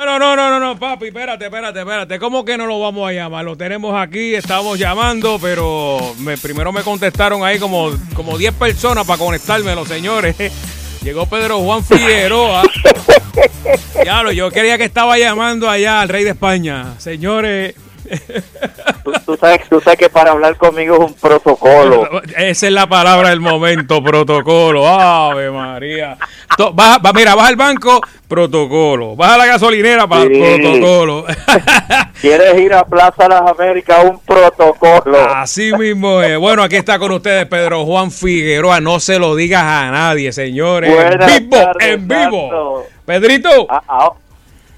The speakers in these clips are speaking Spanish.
Bueno, no, no, no, no, papi, espérate, espérate, espérate. ¿Cómo que no lo vamos a llamar? Lo tenemos aquí, estamos llamando, pero me, primero me contestaron ahí como, como 10 personas para conectarme, los señores. Llegó Pedro Juan Figueroa. Diablo, yo quería que estaba llamando allá al rey de España. Señores, Tú, sabes, tú sabes que para hablar conmigo es un protocolo. Esa es la palabra del momento, protocolo. Ave María. mira, vas al banco, protocolo. Vas a la gasolinera, para protocolo. ¿Quieres ir a Plaza Las Américas? Un protocolo. Así mismo es. Bueno, aquí está con ustedes Pedro Juan Figueroa. No se lo digas a nadie, señores. en vivo, en vivo. Pedrito. Ah, ah,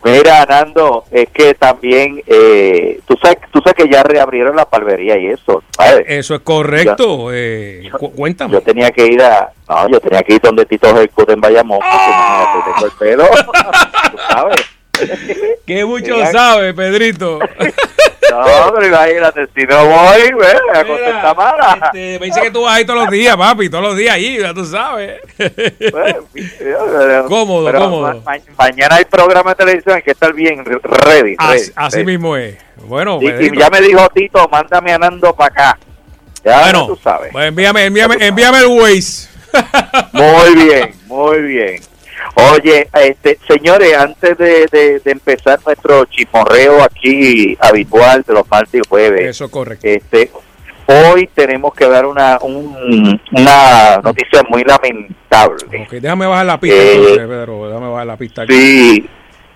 Mira, Nando, es que también, eh, tú, sabes, tú sabes que ya reabrieron la palmería y eso. Eso es correcto. eh, cuéntame. Yo tenía que ir a, no, yo tenía que ir donde Tito Jercut en Bayamón, porque tengo el pelo, tú sabes. Que mucho sabe, Pedrito. No, pero imagínate, si no voy, ve, a contestar mala. Este, me dice que tú vas ahí todos los días, papi, todos los días ahí, ya tú sabes. cómodo, cómodo. mañana hay programa de televisión, hay que estar bien ready. así, mismo es. Bueno, y, ya me dijo Tito, mándame a Nando para acá. Ya bueno, tú sabes. Pues envíame, envíame, envíame el Waze. Muy bien, muy bien. Oye, este, señores, antes de, empezar nuestro chimorreo aquí habitual de los martes y jueves. Eso correcto. Este, hoy tenemos que dar una, una noticia muy lamentable. déjame bajar la pista, eh, Pedro, déjame bajar la pista. Sí,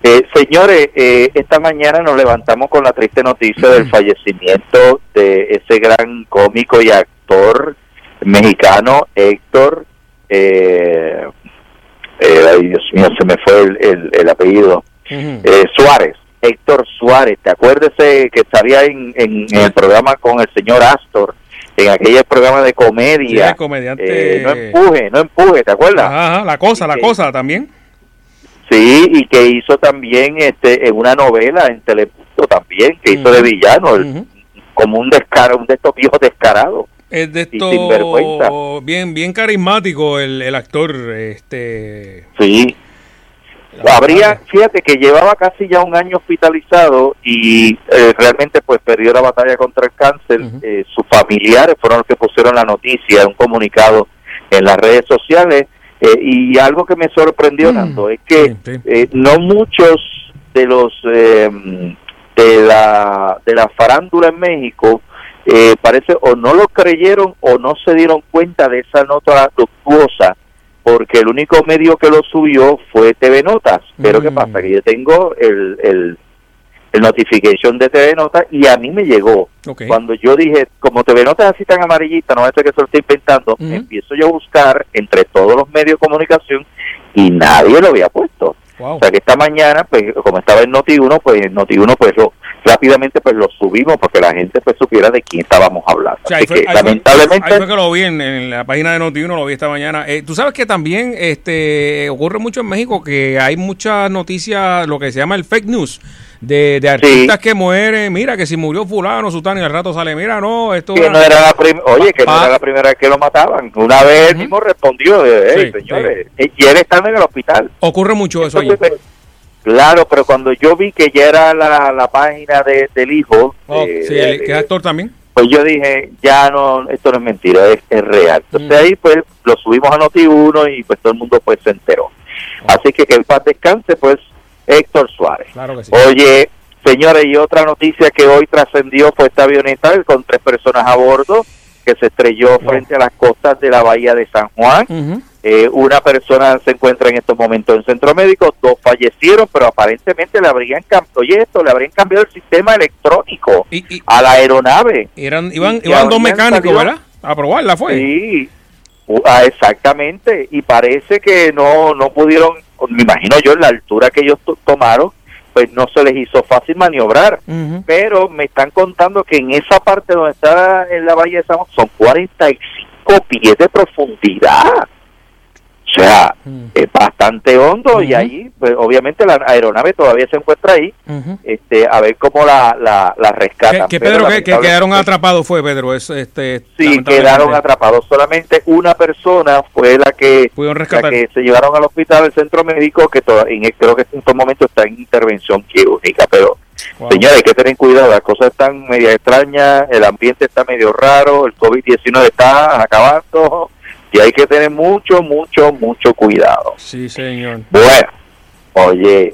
eh, señores, eh, esta mañana nos levantamos con la triste noticia del fallecimiento de ese gran cómico y actor mexicano Héctor eh, eh, ay Dios mío, se me fue el, apellido, eh, Suárez, Héctor Suárez, ¿te acuerdas que estaría en, el programa con el señor Astor? En aquel programa de comedia. comediante. Eh, no empuje, no empuje, ¿te acuerdas? Ajá, la cosa, la cosa también. Sí, y que hizo también este en una novela en Telepunto también, que hizo de villano, como un descaro, un de estos viejos descarados es de esto bien bien carismático el, el actor este sí. Habría fíjate que llevaba casi ya un año hospitalizado y eh, realmente pues perdió la batalla contra el cáncer. Eh, sus familiares fueron los que pusieron la noticia un comunicado en las redes sociales. Eh, y algo que me sorprendió tanto es que no muchos de los de la de la farándula en México eh, parece o no lo creyeron o no se dieron cuenta de esa nota luctuosa porque el único medio que lo subió fue TV Notas. Pero ¿qué pasa? Que yo tengo el, el, el notification de TV Notas y a mí me llegó. Cuando yo dije, como TV Notas así tan amarillita, no es que se lo estoy inventando, empiezo yo a buscar entre todos los medios de comunicación y nadie lo había puesto. O sea que esta mañana, pues como estaba en Noti1, pues en Noti1 pues lo, rápidamente pues lo subimos para que la gente pues supiera de quién estábamos hablando. que, lamentablemente... Fue, que lo vi en, la página de Noti1, lo vi esta mañana. Eh, Tú sabes que también este ocurre mucho en México que hay muchas noticias, lo que se llama el fake news de, de artistas que mueren, mira que si murió fulano, sutano y al rato sale, mira, no, esto que no era la oye, que no era la primera vez que lo mataban. Una vez él mismo respondió, eh, señores, y él estaba en el hospital. Ocurre mucho eso Claro, pero cuando yo vi que ya era la, la página de, del hijo, oh, sí, el, que es actor también. Pues yo dije, ya no, esto no es mentira, es, es real. Entonces ahí pues lo subimos a Noti1 y pues todo el mundo pues se enteró. Así que que el paz descanse, pues Héctor Suárez. Oye, señores, y otra noticia que hoy trascendió fue esta avioneta con tres personas a bordo que se estrelló frente a las costas de la bahía de San Juan. Eh, una persona se encuentra en estos momentos en centro médico, dos fallecieron, pero aparentemente le habrían cambiado, esto, le habrían cambiado el sistema electrónico a la aeronave. Eran, iban, iban dos mecánicos, ¿verdad? A probarla fue. Sí, ah, exactamente. Y parece que no, no pudieron me imagino yo, en la altura que ellos tomaron, pues no se les hizo fácil maniobrar. Pero me están contando que en esa parte donde está en la Valle de San son 45 pies de profundidad. Sea, mm. es bastante hondo y ahí, pues, obviamente la aeronave todavía se encuentra ahí, este, a ver cómo la, la, la rescatan. ¿Qué, Pedro, que, quedaron atrapados fue, Pedro? este, sí, quedaron atrapados. Solamente una persona fue la que, la que se llevaron al hospital, al centro médico, que en, creo que en estos momentos está en intervención quirúrgica, pero señores, hay que tener cuidado, las cosas están media extrañas, el ambiente está medio raro, el COVID-19 está acabando y hay que tener mucho, mucho, mucho cuidado. Sí, señor. Bueno, oye,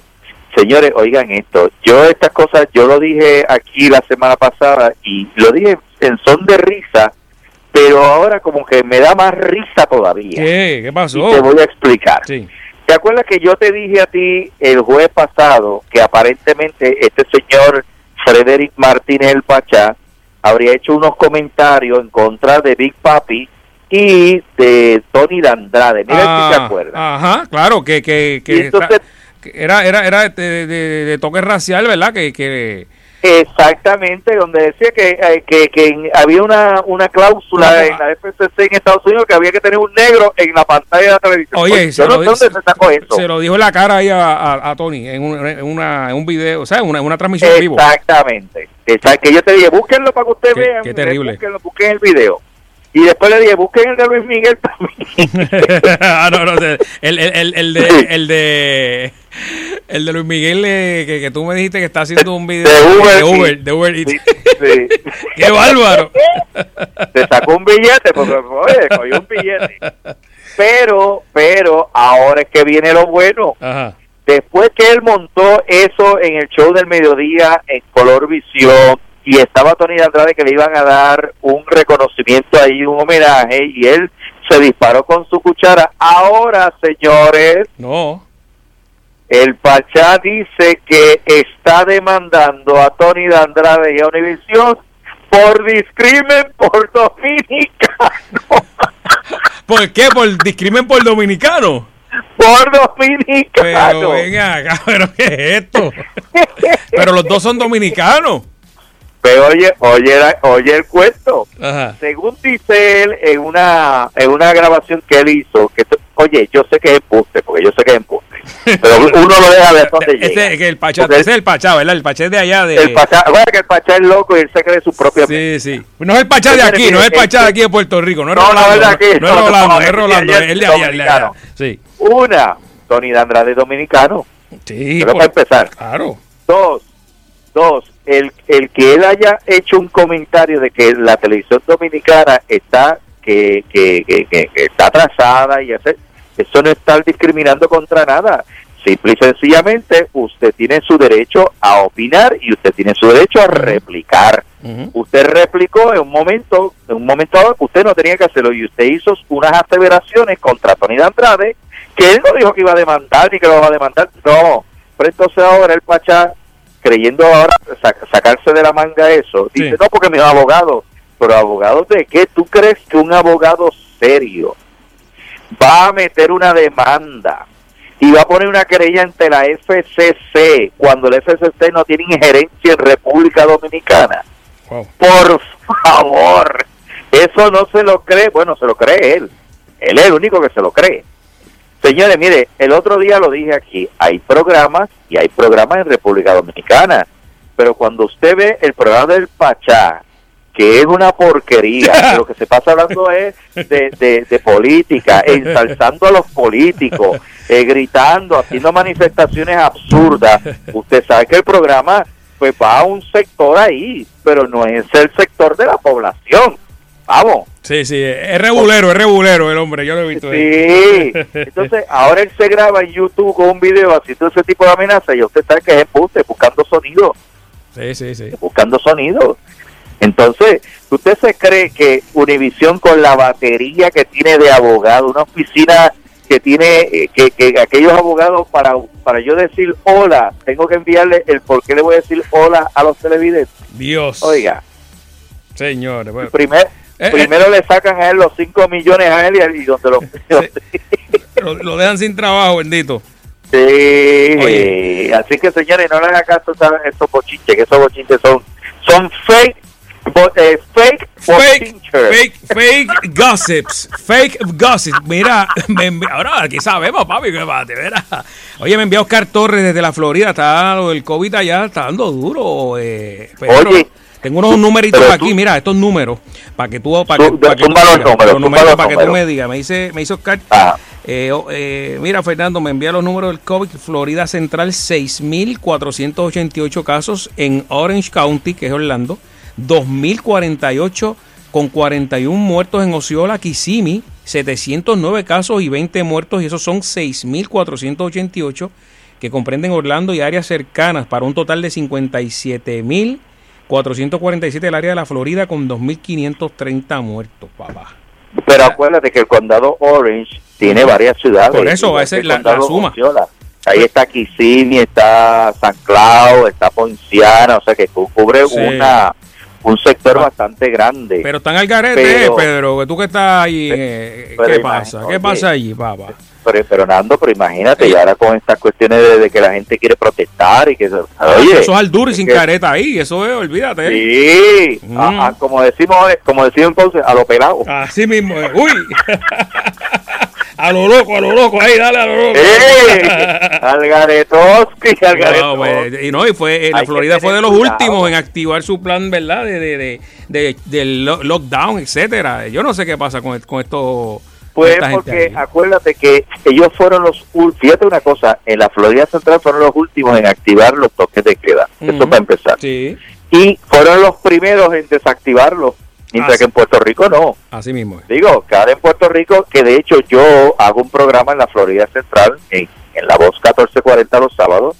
señores, oigan esto. Yo estas cosas, yo lo dije aquí la semana pasada y lo dije en son de risa, pero ahora como que me da más risa todavía. ¿Qué? ¿Qué pasó? Y te voy a explicar. Sí. ¿Te acuerdas que yo te dije a ti el jueves pasado que aparentemente este señor Frederick Martínez el Pachá habría hecho unos comentarios en contra de Big Papi y de Tony Dandrade. Mira si te ah, acuerdas. Ajá, claro, que, que, que era, era, era de, de, toque racial, ¿verdad? Que, que Exactamente, donde decía que, eh, que, que, había una, una cláusula en la FCC en Estados Unidos que había que tener un negro en la pantalla de la televisión. Oye, se, lo, dónde se, sacó eso. se lo dijo en la cara ahí a, a, Tony en, un, en, una, en un video, o sea, en una, una transmisión vivo. Exactamente. Que yo te dije, búsquenlo para que usted vea. Qué terrible. Búsquenlo, busquen el video. Y después le dije, busquen el de Luis Miguel ah, no, no, el, el, el, el, de, el de el de Luis Miguel eh, que, que, tú me dijiste que está haciendo un video de Uber, de Uber, de Uber sí, sí. ¡Qué bárbaro! Te sacó un billete porque, oye, cogió un billete. Pero, pero, ahora es que viene lo bueno. Ajá. Después que él montó eso en el show del mediodía en Color Visión, y estaba Tony Andrade que le iban a dar un reconocimiento ahí, un homenaje, y él se disparó con su cuchara. Ahora, señores, no. El Pachá dice que está demandando a Tony de Andrade y a Univision por discrimen por dominicano. ¿Por qué? ¿Por discrimen por dominicano? Por dominicano. Pero venga acá, ¿pero qué es esto? Pero los dos son dominicanos. Pero oye, oye, oye el cuento. Según dice él en una en una grabación que él hizo, que oye, yo sé que es embuste, porque yo sé que es embuste. Pero uno lo deja ver dónde llega. Ese, el pachá, ese es el Pachá, ¿verdad? El Pachá es de allá. De... El Pachá, bueno, que el Pachá es loco y él se cree su propia. Sí, sí. No es el Pachá de aquí, no es el Pachá de aquí de Puerto Rico. No es Rolando. No, no, aquí, no, es Rolando, no, es Rolando, es de allá. Sí. Una, Tony Andrade dominicano. Sí. Pero para empezar. Claro. Dos, dos, el, el que él haya hecho un comentario de que la televisión dominicana está que, que, que, que está atrasada y hace, eso no está discriminando contra nada. Simple y sencillamente usted tiene su derecho a opinar y usted tiene su derecho a replicar. Usted replicó en un momento, en un momento dado que usted no tenía que hacerlo y usted hizo unas aseveraciones contra Tony de Andrade que él no dijo que iba a demandar ni que lo va a demandar. No, pero entonces ahora el Pachá creyendo ahora sacarse de la manga eso, dice, no, porque mis abogados, pero abogados de qué? ¿Tú crees que un abogado serio va a meter una demanda y va a poner una querella ante la FCC cuando el FCC no tiene injerencia en República Dominicana? Por favor, eso no se lo cree, bueno, se lo cree él, él es el único que se lo cree. Señores, mire, el otro día lo dije aquí, hay programas y hay programas en República Dominicana, pero cuando usted ve el programa del Pachá, que es una porquería, lo que se pasa hablando es de, de, política, ensalzando a los políticos, eh, gritando, haciendo manifestaciones absurdas, usted sabe que el programa pues va a un sector ahí, pero no es el sector de la población. Vamos. Sí, sí, es regulero, es regulero el hombre, yo lo he visto. Sí, entonces ahora él se graba en YouTube con un video haciendo ese tipo de amenaza y usted sabe que es embuste, buscando sonido. Sí, sí, sí. Buscando sonido. Entonces, ¿usted se cree que Univisión con la batería que tiene de abogado, una oficina que tiene, eh, que, que aquellos abogados para, para yo decir hola, tengo que enviarle el por qué le voy a decir hola a los televidentes? Dios. Oiga. Señores, bueno. Primer, eh, primero le sacan a él los 5 millones a él y, donde lo, lo, dejan sin trabajo, bendito. Sí, así que señores, no le hagan caso a estos bochinches, que esos bochinches son, son fake eh, fake, fake, fake, fake gossips, fake gossips. Mira, me ahora aquí sabemos, papi, que bate, verá. Oye, me envió Oscar Torres desde la Florida, está lo del COVID allá, está dando duro. Eh, Oye. Tengo unos numeritos aquí, mira, estos números, para que tú, para que, para que tú, los números, para que tú me digas. Me dice, me hizo Oscar, ah. eh, eh, mira, Fernando, me envía los números del COVID. Florida Central, 6.488 casos en Orange County, que es Orlando. 2.048 con 41 muertos en Osceola, Kissimmee, 709 casos y 20 muertos, y esos son 6.488 que comprenden Orlando y áreas cercanas, para un total de 57.447 del área de la Florida con 2.530 muertos, papá. Pero acuérdate que el condado Orange tiene varias ciudades. Por eso va a ser la, suma. Ahí está Kissimmee, está San Cloud, está Ponciana, o sea que cubre una un sector bastante grande. Pero están al garete, Pedro, que tú que estás ahí, eh, ¿qué pasa? ¿Qué pasa allí, papá? Pero, pero Nando, pero imagínate, y ahora con estas cuestiones de, que la gente quiere protestar y que... Ah, oye, eso es al duro y sin careta ahí, eso es, olvídate. Sí, mm. como decimos como decimos entonces, a lo pelado. Así mismo, uy. A lo loco, a lo loco, ahí, dale a lo loco. ¡Eh! Algaretoski, Algaretoski. Pues, y no, y fue, la Florida fue de los últimos en activar su plan, ¿verdad? De, de, de, del lockdown, etcétera. Yo no sé qué pasa con, con esto. Pues porque acuérdate que ellos fueron los fíjate una cosa, en la Florida Central fueron los últimos en activar los toques de queda. Eso para empezar. Sí. Y fueron los primeros en desactivarlos Mientras que en Puerto Rico no. Así mismo. Digo, cada en Puerto Rico, que de hecho yo hago un programa en la Florida Central, en, la voz 1440 los sábados,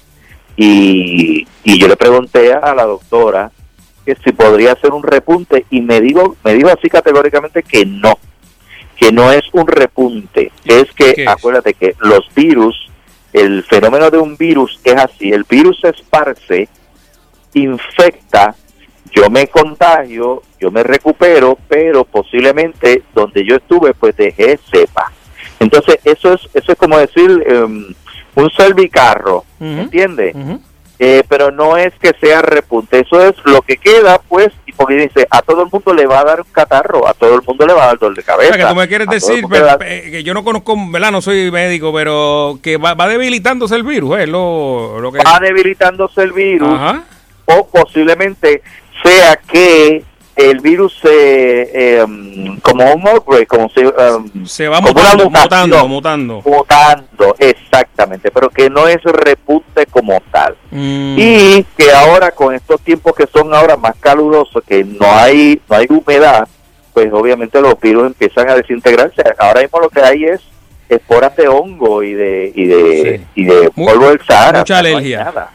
y, y yo le pregunté a la doctora que si podría hacer un repunte y me digo me dijo así categóricamente que no, que no es un repunte, es que acuérdate que los virus, el fenómeno de un virus es así, el virus se esparce, infecta yo me contagio, yo me recupero, pero posiblemente donde yo estuve, pues dejé cepa. Entonces, eso es, eso es como decir um, un servicarro, ¿me ¿entiendes? Eh, pero no es que sea repunte, eso es lo que queda, pues, porque dice, a todo el mundo le va a dar un catarro, a todo el mundo le va a dar dolor de cabeza. que tú me quieres decir, que yo no conozco, ¿verdad? No soy médico, pero que va, debilitándose el virus, ¿eh? Lo, lo que... Va debilitándose el virus, o posiblemente sea que el virus se em, como un outbreak, como se, em, se va mutando, mutando, mutando, mutando, exactamente, pero que no es repunte como tal. Mm. Y que ahora con estos tiempos que son ahora más calurosos, que no hay no hay humedad, pues obviamente los virus empiezan a desintegrarse. Ahora mismo lo que hay es esporas de hongo y de y de, y de polvo del Sahara. Mucha alergia.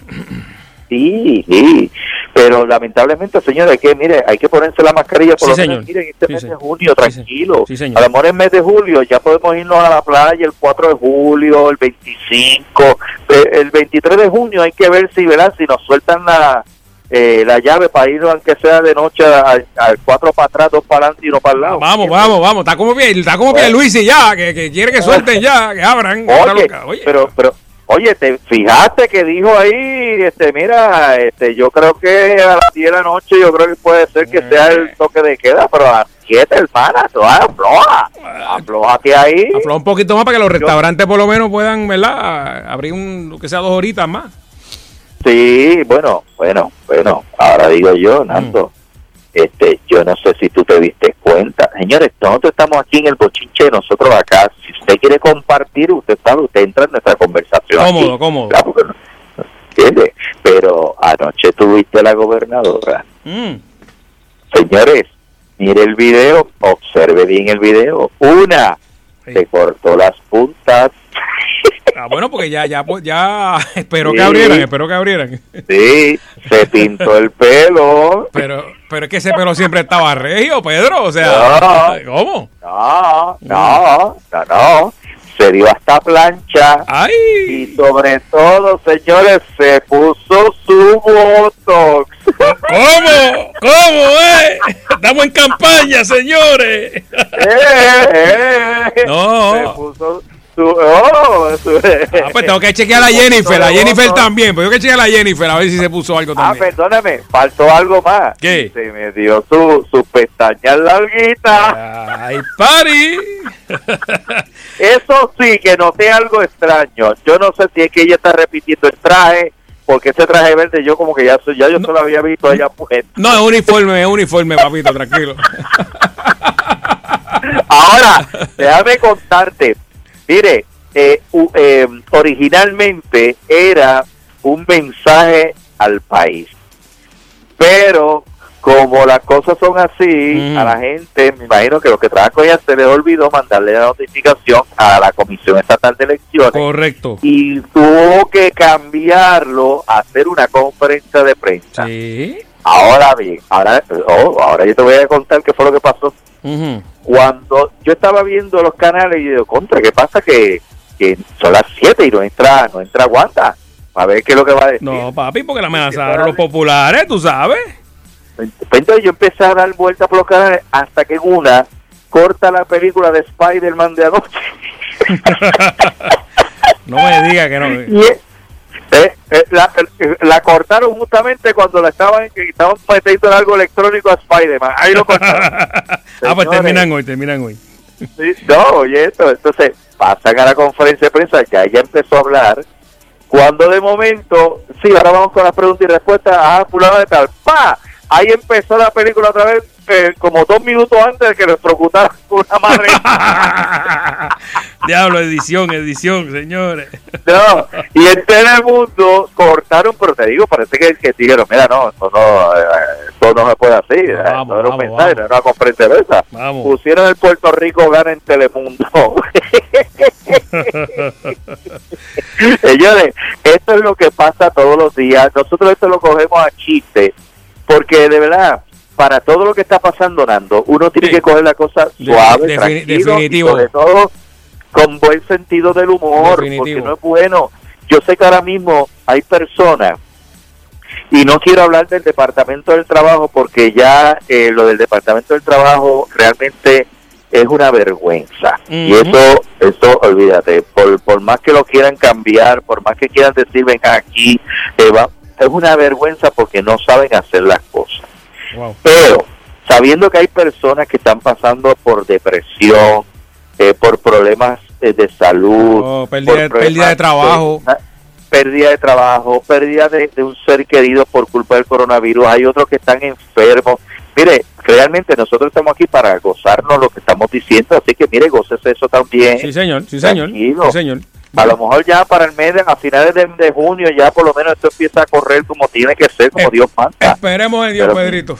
Sí, sí, pero lamentablemente, señores, que mire, hay que ponerse la mascarilla por lo menos, miren, este mes de junio, tranquilo. a lo mejor en mes de julio ya podemos irnos a la playa el 4 de julio, el 25, eh, el 23 de junio hay que ver si, ¿verdad? Si nos sueltan la, eh, la llave para irnos aunque sea de noche al, cuatro para atrás, dos para adelante y uno para el lado. Vamos, vamos, vamos, está como bien, está como bien Luis y ya, que, que quiere que suelten ya, que abran. Oye, pero, pero Oye, te fijaste que dijo ahí, este, mira, este, yo creo que a las 10 de la noche, yo creo que puede ser que sea el toque de queda, pero a las 7, hermana, tú afloja, aflojate ahí. Afloja un poquito más para que los restaurantes por lo menos puedan, ¿verdad? Abrir un, lo que sea dos horitas más. Sí, bueno, bueno, bueno, ahora digo yo, Nando, este, yo no sé si tú te cuenta. Señores, nosotros estamos aquí en el bochinche nosotros acá. Si usted quiere compartir, usted sabe, usted entra en nuestra conversación. Cómodo, cómodo. Pero anoche tuviste la gobernadora. Mm. Señores, mire el video, observe bien el video. Una, se cortó las puntas Ah, bueno, porque ya, ya, pues, ya, espero que abrieran, espero que abrieran. Sí, se pintó el pelo. Pero, pero es que ese pelo siempre estaba regio, Pedro, o sea, ¿cómo? No, no, no, no. Se dio hasta plancha. Ay. Y sobre todo, señores, se puso su botox. ¿Cómo? ¿Cómo, eh? Estamos en campaña, señores. Eh, eh. No. Se puso Oh, Ah, pues tengo que chequear a Jennifer, a Jennifer también, pues tengo que chequear a Jennifer a ver si se puso algo Ah, también. perdóname, faltó algo más. ¿Qué? Se me dio su, su pestaña larguita. Ay, party. Eso sí, que noté algo extraño. Yo no sé si es que ella está repitiendo el traje, porque ese traje verde yo como que ya, ya yo solo había visto a ella puesto. No, es uniforme, es uniforme, papito, tranquilo. Ahora, déjame contarte. Mire, eh, u- eh, originalmente era un mensaje al país. Pero como las cosas son así, Mm. a la gente, me imagino que los que trabajan con ella se les olvidó mandarle la notificación a la Comisión Estatal de Elecciones Correcto. y tuvo que cambiarlo a hacer una conferencia de prensa. Sí. Ahora bien, ahora, oh, ahora yo te voy a contar qué fue lo que pasó Ujú. cuando yo estaba viendo los canales y digo, contra, ¿qué pasa? Que, que son las 7 y no entra, no entra Wanda. A ver qué es lo que va a decir. No, papi, porque la amenazaron los populares, tú sabes. Entonces yo empecé a dar vueltas por los canales hasta que una corta la película de Spider-Man de anoche. No me digas que no. Y, eh, eh, la, eh, la cortaron justamente cuando la estaban, que estaban metiendo en algo electrónico a Spider-Man. Ahí lo cortaron. ah, pues terminan hoy, terminan hoy. Sí, no, oye, esto, entonces pasan a la conferencia de prensa, ya ella empezó a hablar, cuando de momento, sí, ahora vamos con las preguntas y respuestas, ah, fulano de tal, pa, ahí empezó la película otra vez, eh, como dos minutos antes de que nos procutaran una madre. Diablo, edición, edición, señores. No, y en Telemundo cortaron, pero te digo, parece que, que dijeron, mira, no, esto no, eh, esto no se puede hacer, No, eh, vamos, no era un vamos, mensaje, vamos. no era una conferencia. Pusieron el Puerto Rico gana en Telemundo. Señores, esto es lo que pasa todos los días. Nosotros esto lo cogemos a chiste, porque de verdad, para todo lo que está pasando, Nando, uno tiene Sí. que coger la cosa De- suave, tranquilo, definitivo. y sobre todo con buen sentido del humor, Definitivo. porque no es bueno. Yo sé que ahora mismo hay personas y no quiero hablar del Departamento del Trabajo porque ya eh, lo del Departamento del Trabajo realmente es una vergüenza. Y eso, eso, olvídate, por, por más que lo quieran cambiar, por más que quieran decir, venga aquí, eh, va- es una vergüenza porque no saben hacer las cosas. Wow. Pero sabiendo que hay personas que están pasando por depresión, eh, por problemas eh, de salud, Oh, pérdida por de- problemas pérdida de trabajo. pérdida de trabajo, pérdida de, de un ser querido por culpa del coronavirus, hay otros que están enfermos. Mire, realmente nosotros estamos aquí para gozarnos lo que estamos diciendo, así que mire, gócese eso también. Sí, señor, sí, señor. Tranquilo. Sí, señor. A lo mejor ya para el mes, de- a finales de, de junio, ya por lo menos esto empieza a correr como tiene que ser, como Eh, Dios manda. Esperemos en Dios, Pero- Pedrito.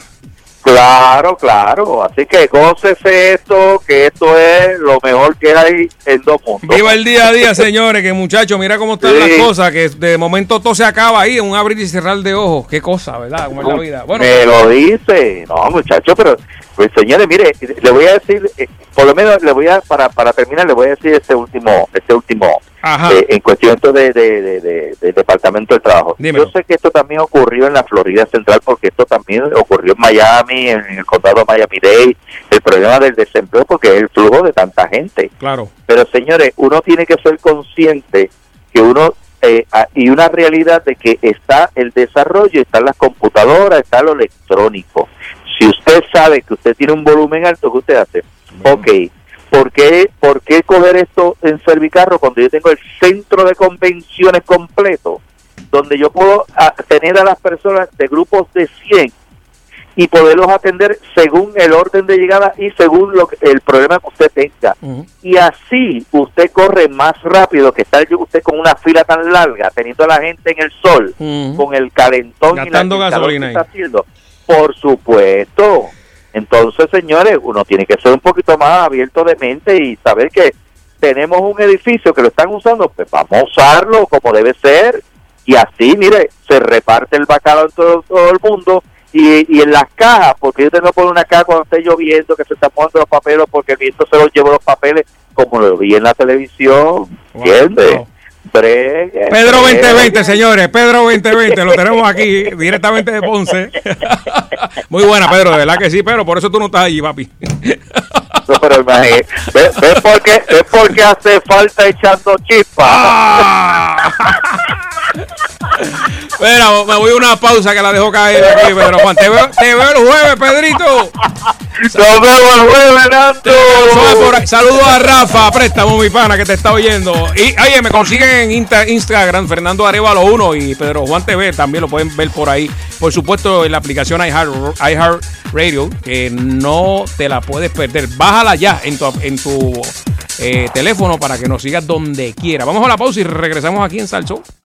Claro, claro. Así que gócese esto, que esto es lo mejor que hay en dos mundos. Viva el día a día, señores, que muchachos, mira cómo están Sí. las cosas, que de momento todo se acaba ahí, un abrir y cerrar de ojos. Qué cosa, ¿verdad? Como es la vida. Bueno, Me lo dice. No, muchacho, pero, pues señores, mire, le voy a decir, eh, por lo menos le voy a, para, para terminar, le voy a decir este último, este último. Eh, en cuestión de, de, de- de- del Departamento del Trabajo. Dímelo. Yo sé que esto también ocurrió en la Florida Central, porque esto también ocurrió en Miami, en, el condado de Miami-Dade, el problema del desempleo, porque es el flujo de tanta gente. claro. Pero señores, uno tiene que ser consciente que uno eh, y una realidad de que está el desarrollo, están las computadoras, está lo electrónico. Si usted sabe que usted tiene un volumen alto, ¿qué usted hace? Ok, ¿por qué, ¿por qué coger esto en Servicarro cuando yo tengo el centro de convenciones completo? Donde yo puedo tener a las personas de grupos de 100 y poderlos atender según el orden de llegada y según lo que- el problema que usted tenga y así usted corre más rápido que estar usted con una fila tan larga teniendo a la gente en el sol con el calentón Gastando y la, gasolina que está haciendo. Por supuesto entonces señores uno tiene que ser un poquito más abierto de mente y saber que tenemos un edificio que lo están usando pues vamos a usarlo como debe ser y así mire se reparte el bacalao en todo, todo el mundo y, y en las cajas, porque yo tengo que poner una caja cuando esté lloviendo, que se están poniendo los papeles, porque el viento se los llevó los papeles, como lo vi en la televisión, Wow, ¿entiendes? wow. Pedro 2020, señores, Pedro 2020, lo tenemos aquí directamente de Ponce. Muy buena, Pedro, de verdad que sí, pero por eso tú no estás allí, papi. No, pero imagínate, ¿ves, ves por qué, ves por qué hace falta echando chispa? Ah. Me voy a una pausa que la dejo caer aquí, Pedro Juan. Te veo, te veo el jueves, Pedrito. Saludos a Rafa, préstamo, mi pana, que te está oyendo. Y oye, me consiguen en Insta- Instagram, Fernando Arevalo 1 y Pedro Juan TV, también lo pueden ver por ahí. Por supuesto, en la aplicación iHeart, iHeart Radio, que no te la puedes perder. Bájala ya en tu, en tu eh, teléfono para que nos sigas donde quiera. Vamos a la pausa y regresamos aquí en Salso.